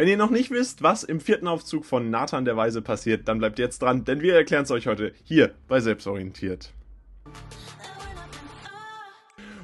Wenn ihr noch nicht wisst, was im vierten Aufzug von Nathan der Weise passiert, dann bleibt jetzt dran, denn wir erklären es euch heute hier bei Selbstorientiert.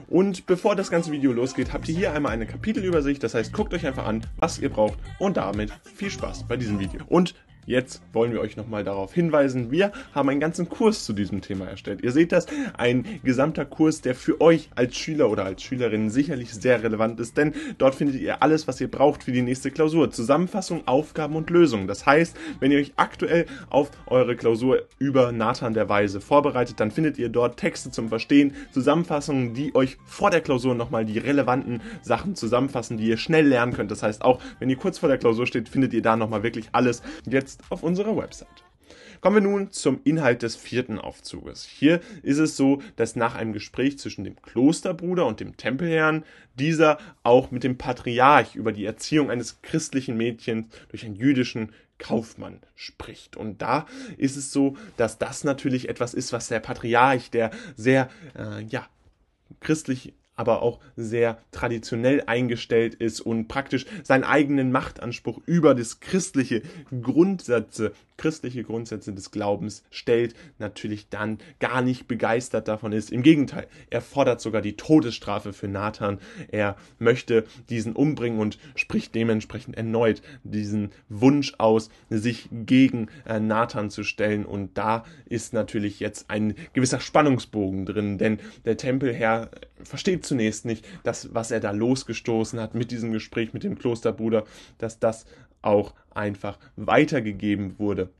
Und bevor das ganze Video losgeht, habt ihr hier einmal eine Kapitelübersicht. Das heißt, guckt euch einfach an, was ihr braucht und damit viel Spaß bei diesem Video. Und Jetzt wollen wir euch nochmal darauf hinweisen, wir haben einen ganzen Kurs zu diesem Thema erstellt. Ihr seht das, ein gesamter Kurs, der für euch als Schüler oder als Schülerin sicherlich sehr relevant ist, denn dort findet ihr alles, was ihr braucht für die nächste Klausur. Zusammenfassung, Aufgaben und Lösungen. Das heißt, wenn ihr euch aktuell auf eure Klausur über Nathan der Weise vorbereitet, dann findet ihr dort Texte zum Verstehen, Zusammenfassungen, die euch vor der Klausur nochmal die relevanten Sachen zusammenfassen, die ihr schnell lernen könnt. Das heißt, auch wenn ihr kurz vor der Klausur steht, findet ihr da nochmal wirklich alles. Jetzt jetzt auf unserer Website. Kommen wir nun zum Inhalt des vierten Aufzuges. Hier ist es so, dass nach einem Gespräch zwischen dem Klosterbruder und dem Tempelherrn dieser auch mit dem Patriarch über die Erziehung eines christlichen Mädchens durch einen jüdischen Kaufmann spricht. Und da ist es so, dass das natürlich etwas ist, was der Patriarch, der sehr, äh, ja, christlich aber auch sehr traditionell eingestellt ist und praktisch seinen eigenen Machtanspruch über das christliche Grundsätze, christliche Grundsätze des Glaubens stellt, natürlich dann gar nicht begeistert davon ist. Im Gegenteil, er fordert sogar die Todesstrafe für Nathan. Er möchte diesen umbringen und spricht dementsprechend erneut diesen Wunsch aus, sich gegen äh, Nathan zu stellen. Und da ist natürlich jetzt ein gewisser Spannungsbogen drin, denn der Tempelherr versteht zunächst nicht, dass was er da losgestoßen hat mit diesem Gespräch mit dem Klosterbruder, dass das auch einfach weitergegeben wurde.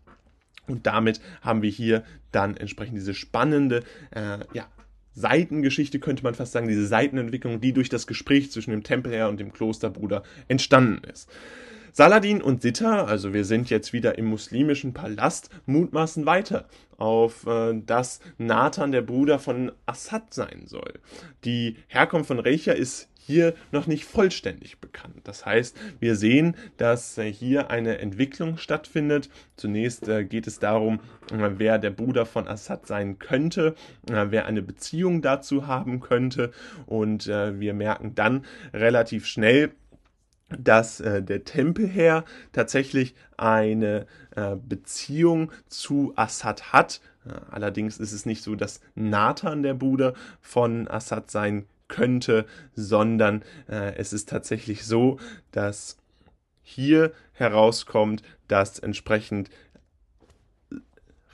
Und damit haben wir hier dann entsprechend diese spannende, äh, ja, Seitengeschichte könnte man fast sagen, diese Seitenentwicklung, die durch das Gespräch zwischen dem Tempelherr und dem Klosterbruder entstanden ist. Saladin und Sitta, also wir sind jetzt wieder im muslimischen Palast, mutmaßen weiter auf, äh, dass Nathan der Bruder von Assad sein soll. Die Herkunft von Recha ist hier noch nicht vollständig bekannt. Das heißt, wir sehen, dass äh, hier eine Entwicklung stattfindet. Zunächst äh, geht es darum, äh, wer der Bruder von Assad sein könnte, wer eine Beziehung dazu haben könnte. Und wir merken dann relativ schnell, dass äh, der Tempelherr tatsächlich eine äh, Beziehung zu Assad hat. Äh, allerdings ist es nicht so, dass Nathan der Bruder von Assad sein könnte, sondern äh, es ist tatsächlich so, dass hier herauskommt, dass entsprechend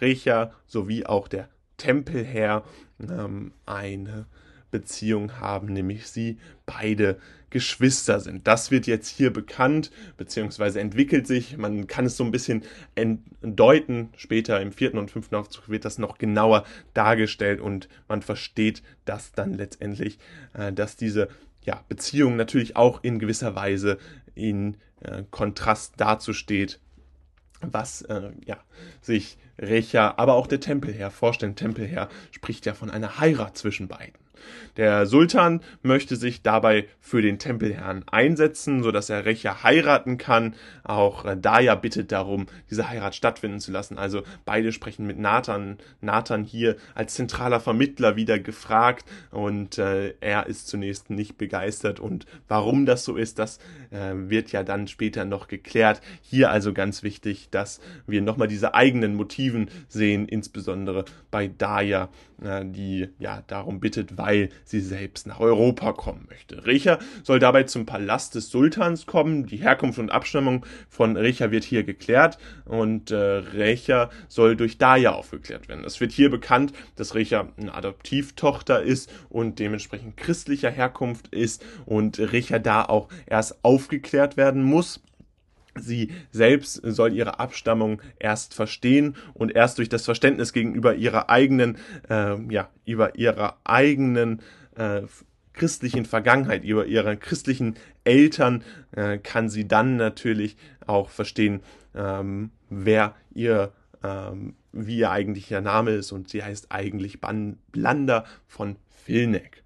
Recha sowie auch der Tempelherr ähm, eine Beziehung haben, nämlich sie beide Geschwister sind. Das wird jetzt hier bekannt, beziehungsweise entwickelt sich. Man kann es so ein bisschen deuten. Später im vierten und fünften Aufzug wird das noch genauer dargestellt und man versteht das dann letztendlich, äh, dass diese ja, Beziehung natürlich auch in gewisser Weise in äh, Kontrast dazu steht, was äh, ja, sich Recha, aber auch der Tempelherr vorstellen. Tempelherr spricht ja von einer Heirat zwischen beiden. Der Sultan möchte sich dabei für den Tempelherrn einsetzen, so dass er Recha heiraten kann. Auch äh, Daya bittet darum, diese Heirat stattfinden zu lassen. Also beide sprechen mit Nathan. Nathan hier als zentraler Vermittler wieder gefragt und äh, er ist zunächst nicht begeistert. Und warum das so ist, das äh, wird ja dann später noch geklärt. Hier also ganz wichtig, dass wir nochmal diese eigenen Motiven sehen, insbesondere bei Daya, äh, die ja darum bittet, weil weil sie selbst nach Europa kommen möchte. Recha soll dabei zum Palast des Sultans kommen. Die Herkunft und Abstammung von Recha wird hier geklärt und äh, Recha soll durch Daya aufgeklärt werden. Es wird hier bekannt, dass Recha eine Adoptivtochter ist und dementsprechend christlicher Herkunft ist und Recha da auch erst aufgeklärt werden muss. Sie selbst soll ihre Abstammung erst verstehen und erst durch das Verständnis gegenüber ihrer eigenen, äh, ja, über ihrer eigenen äh, christlichen Vergangenheit, über ihre christlichen Eltern, äh, kann sie dann natürlich auch verstehen, ähm, wer ihr, ähm, wie ihr eigentlicher Name ist und sie heißt eigentlich Ban Blander von Vilneck.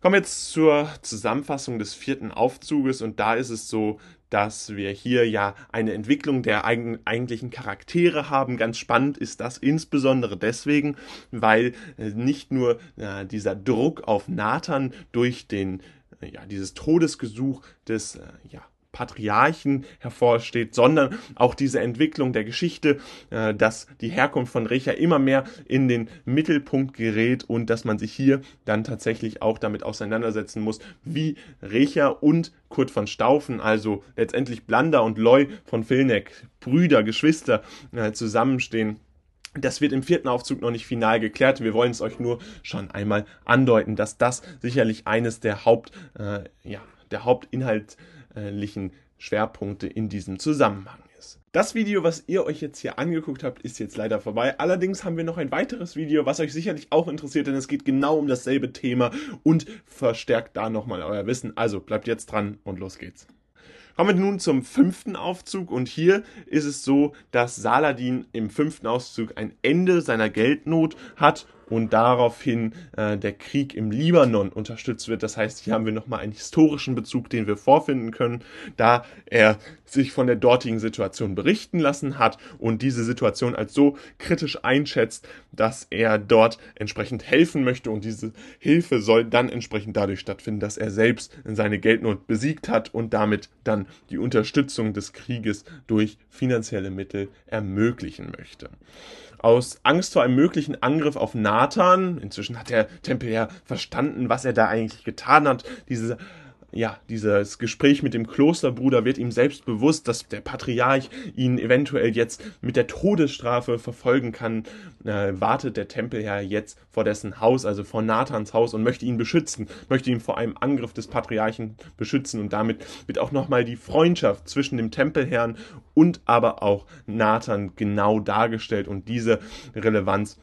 Kommen wir jetzt zur Zusammenfassung des vierten Aufzuges und da ist es so, dass wir hier ja eine Entwicklung der eigentlichen Charaktere haben. Ganz spannend ist das insbesondere deswegen, weil äh, nicht nur äh, dieser Druck auf Nathan durch den, äh, ja, dieses Todesgesuch des, ja, Patriarchen hervorsteht, sondern auch diese Entwicklung der Geschichte, äh, dass die Herkunft von Recha immer mehr in den Mittelpunkt gerät und dass man sich hier dann tatsächlich auch damit auseinandersetzen muss, wie Recha und Kurt von Staufen, also letztendlich Blanda und Loy von Vilneck, Brüder, Geschwister, äh, zusammenstehen. Das wird im vierten Aufzug noch nicht final geklärt. Wir wollen es euch nur schon einmal andeuten, dass das sicherlich eines der Haupt, äh, ja, der hauptinhaltlichen Schwerpunkte in diesem Zusammenhang ist. Das Video, was ihr euch jetzt hier angeguckt habt, ist jetzt leider vorbei. Allerdings haben wir noch ein weiteres Video, was euch sicherlich auch interessiert, denn es geht genau um dasselbe Thema und verstärkt da nochmal euer Wissen. Also bleibt jetzt dran und los geht's. Kommen wir nun zum fünften Aufzug und hier ist es so, dass Saladin im fünften Aufzug ein Ende seiner Geldnot hat und daraufhin äh, der Krieg im Libanon unterstützt wird. Das heißt, hier haben wir nochmal einen historischen Bezug, den wir vorfinden können, da er sich von der dortigen Situation berichten lassen hat und diese Situation als so kritisch einschätzt, dass er dort entsprechend helfen möchte und diese Hilfe soll dann entsprechend dadurch stattfinden, dass er selbst seine Geldnot besiegt hat und damit dann die Unterstützung des Krieges durch finanzielle Mittel ermöglichen möchte aus Angst vor einem möglichen Angriff auf Nathan. Inzwischen hat der Tempel ja verstanden, was er da eigentlich getan hat. Diese ja, dieses Gespräch mit dem Klosterbruder wird ihm selbst bewusst, dass der Patriarch ihn eventuell jetzt mit der Todesstrafe verfolgen kann, äh, wartet der Tempelherr jetzt vor dessen Haus, also vor Nathans Haus und möchte ihn beschützen, möchte ihn vor einem Angriff des Patriarchen beschützen. Und damit wird auch nochmal die Freundschaft zwischen dem Tempelherrn und aber auch Nathan genau dargestellt und diese Relevanz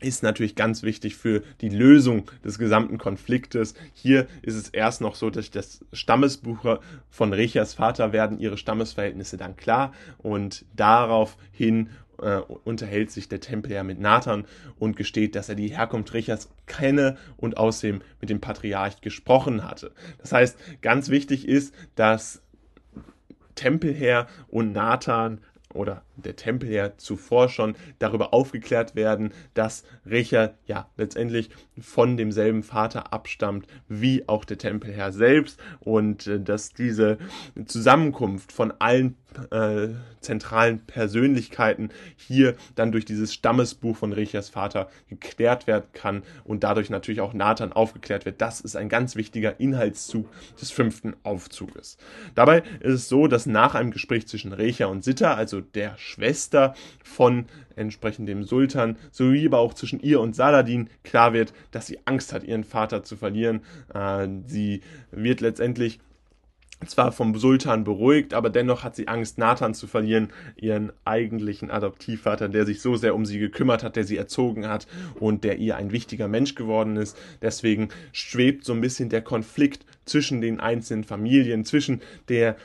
ist natürlich ganz wichtig für die Lösung des gesamten Konfliktes. Hier ist es erst noch so, dass das Stammesbuch von Rechas Vater werden ihre Stammesverhältnisse dann klar und daraufhin äh, unterhält sich der Tempelherr mit Nathan und gesteht, dass er die Herkunft Rechas kenne und außerdem mit dem Patriarch gesprochen hatte. Das heißt, ganz wichtig ist, dass Tempelherr und Nathan oder der Tempel ja zuvor schon darüber aufgeklärt werden, dass Recher ja letztendlich von demselben Vater abstammt wie auch der Tempelherr selbst und äh, dass diese Zusammenkunft von allen äh, zentralen Persönlichkeiten hier dann durch dieses Stammesbuch von Rechers Vater geklärt werden kann und dadurch natürlich auch Nathan aufgeklärt wird. Das ist ein ganz wichtiger Inhaltszug des fünften Aufzuges. Dabei ist es so, dass nach einem Gespräch zwischen Recher und Sitta, also der Schwester von entsprechend dem Sultan, sowie aber auch zwischen ihr und Saladin klar wird, dass sie Angst hat, ihren Vater zu verlieren. Äh, sie wird letztendlich zwar vom Sultan beruhigt, aber dennoch hat sie Angst, Nathan zu verlieren, ihren eigentlichen Adoptivvater, der sich so sehr um sie gekümmert hat, der sie erzogen hat und der ihr ein wichtiger Mensch geworden ist. Deswegen schwebt so ein bisschen der Konflikt zwischen den einzelnen Familien, zwischen der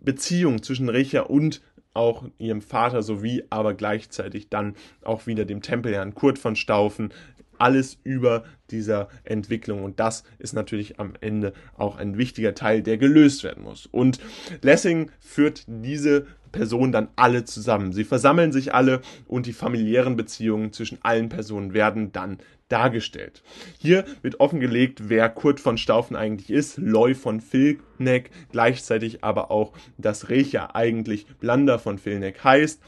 Beziehung zwischen Recha und auch ihrem Vater sowie aber gleichzeitig dann auch wieder dem Tempelherrn Kurt von Staufen. Alles über dieser Entwicklung und das ist natürlich am Ende auch ein wichtiger Teil, der gelöst werden muss. Und Lessing führt diese Personen dann alle zusammen. Sie versammeln sich alle und die familiären Beziehungen zwischen allen Personen werden dann dargestellt. Hier wird offengelegt, wer Kurt von Staufen eigentlich ist, Loy von Vilneck, gleichzeitig aber auch, dass Recha eigentlich Blander von Vilneck heißt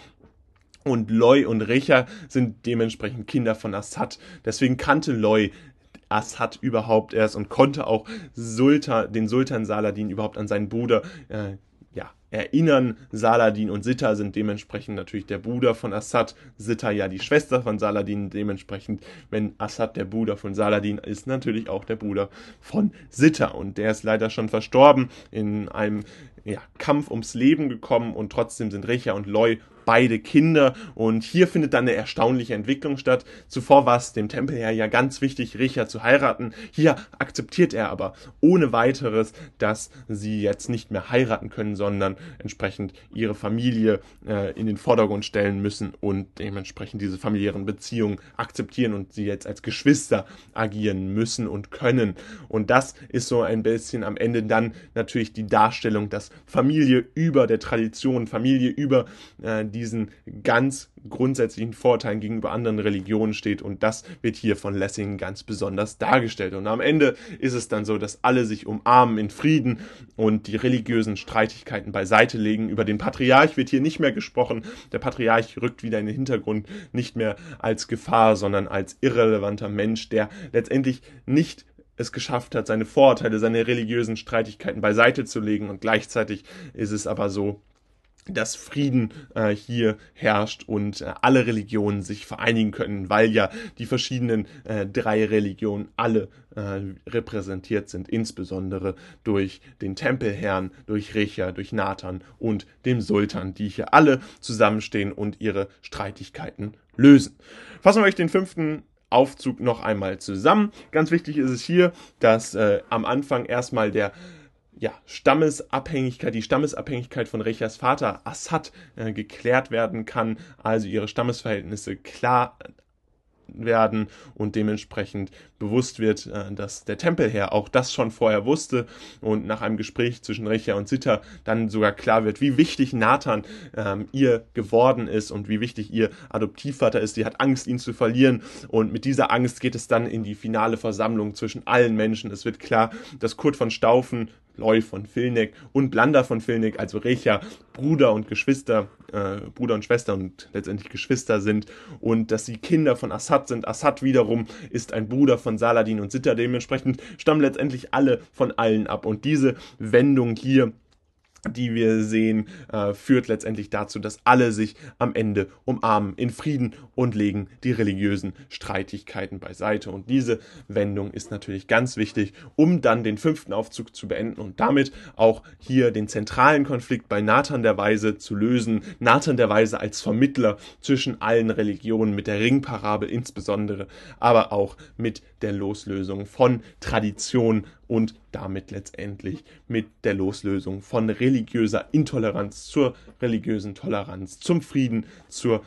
und Loy und Recha sind dementsprechend Kinder von Assad. Deswegen kannte Loy Assad überhaupt erst und konnte auch Sultan, den Sultan Saladin überhaupt an seinen Bruder äh, ja, erinnern. Saladin und Sitta sind dementsprechend natürlich der Bruder von Assad, Sitta ja die Schwester von Saladin, dementsprechend, wenn Assad der Bruder von Saladin ist, natürlich auch der Bruder von Sitta und der ist leider schon verstorben in einem ja, Kampf ums Leben gekommen und trotzdem sind Recha und Loy beide Kinder und hier findet dann eine erstaunliche Entwicklung statt. Zuvor war es dem Tempelherr ja ganz wichtig, Richa zu heiraten. Hier akzeptiert er aber ohne weiteres, dass sie jetzt nicht mehr heiraten können, sondern entsprechend ihre Familie äh, in den Vordergrund stellen müssen und dementsprechend diese familiären Beziehungen akzeptieren und sie jetzt als Geschwister agieren müssen und können. Und das ist so ein bisschen am Ende dann natürlich die Darstellung, dass Familie über der Tradition, Familie über äh, diesen ganz grundsätzlichen Vorteilen gegenüber anderen Religionen steht und das wird hier von Lessing ganz besonders dargestellt. Und am Ende ist es dann so, dass alle sich umarmen in Frieden und die religiösen Streitigkeiten beiseite legen. Über den Patriarch wird hier nicht mehr gesprochen. Der Patriarch rückt wieder in den Hintergrund, nicht mehr als Gefahr, sondern als irrelevanter Mensch, der letztendlich nicht es geschafft hat, seine Vorurteile, seine religiösen Streitigkeiten beiseite zu legen. Und gleichzeitig ist es aber so, dass Frieden äh, hier herrscht und äh, alle Religionen sich vereinigen können, weil ja die verschiedenen äh, drei Religionen alle äh, repräsentiert sind, insbesondere durch den Tempelherrn, durch Recha, durch Nathan und dem Sultan, die hier alle zusammenstehen und ihre Streitigkeiten lösen. Fassen wir euch den fünften Aufzug noch einmal zusammen. Ganz wichtig ist es hier, dass äh, am Anfang erstmal der ja, Stammesabhängigkeit, die Stammesabhängigkeit von Rechas Vater Assad äh, geklärt werden kann, also ihre Stammesverhältnisse klar werden und dementsprechend bewusst wird, äh, dass der Tempelherr auch das schon vorher wusste und nach einem Gespräch zwischen Recha und Sitter dann sogar klar wird, wie wichtig Nathan ähm, ihr geworden ist und wie wichtig ihr Adoptivvater ist. Sie hat Angst, ihn zu verlieren und mit dieser Angst geht es dann in die finale Versammlung zwischen allen Menschen. Es wird klar, dass Kurt von Staufen Loy von Filneck und Blanda von Filneck, also Recha, Bruder und Geschwister, äh, Bruder und Schwester und letztendlich Geschwister sind und dass sie Kinder von Assad sind. Assad wiederum ist ein Bruder von Saladin und Sitter. Dementsprechend stammen letztendlich alle von allen ab. Und diese Wendung hier die wir sehen, äh, führt letztendlich dazu, dass alle sich am Ende umarmen in Frieden und legen die religiösen Streitigkeiten beiseite. Und diese Wendung ist natürlich ganz wichtig, um dann den fünften Aufzug zu beenden und damit auch hier den zentralen Konflikt bei Nathan der Weise zu lösen. Nathan der Weise als Vermittler zwischen allen Religionen mit der Ringparabel insbesondere, aber auch mit der Loslösung von Tradition und damit letztendlich mit der Loslösung von religiöser Intoleranz zur religiösen Toleranz, zum Frieden, zur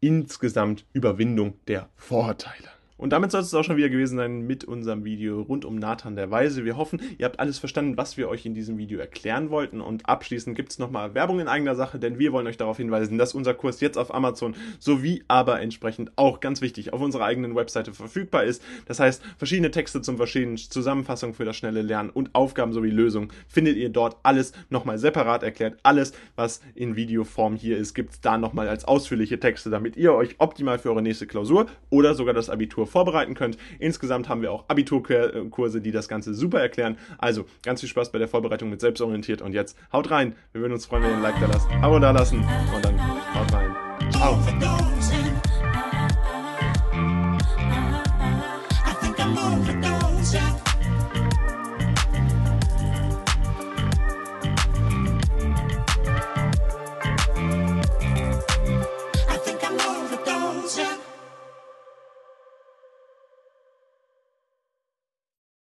insgesamt Überwindung der Vorurteile. Und damit soll es auch schon wieder gewesen sein mit unserem Video rund um Nathan der Weise. Wir hoffen, ihr habt alles verstanden, was wir euch in diesem Video erklären wollten. Und abschließend gibt es nochmal Werbung in eigener Sache, denn wir wollen euch darauf hinweisen, dass unser Kurs jetzt auf Amazon sowie aber entsprechend auch ganz wichtig auf unserer eigenen Webseite verfügbar ist. Das heißt, verschiedene Texte zum Verstehen, Zusammenfassung für das schnelle Lernen und Aufgaben sowie Lösungen findet ihr dort alles nochmal separat erklärt. Alles, was in Videoform hier ist, gibt es da nochmal als ausführliche Texte, damit ihr euch optimal für eure nächste Klausur oder sogar das Abitur vorbereiten könnt. Insgesamt haben wir auch Abiturkurse, die das Ganze super erklären. Also ganz viel Spaß bei der Vorbereitung mit selbstorientiert und jetzt haut rein. Wir würden uns freuen, wenn ihr ein Like da lasst, Abo da lassen und dann haut rein. Ciao.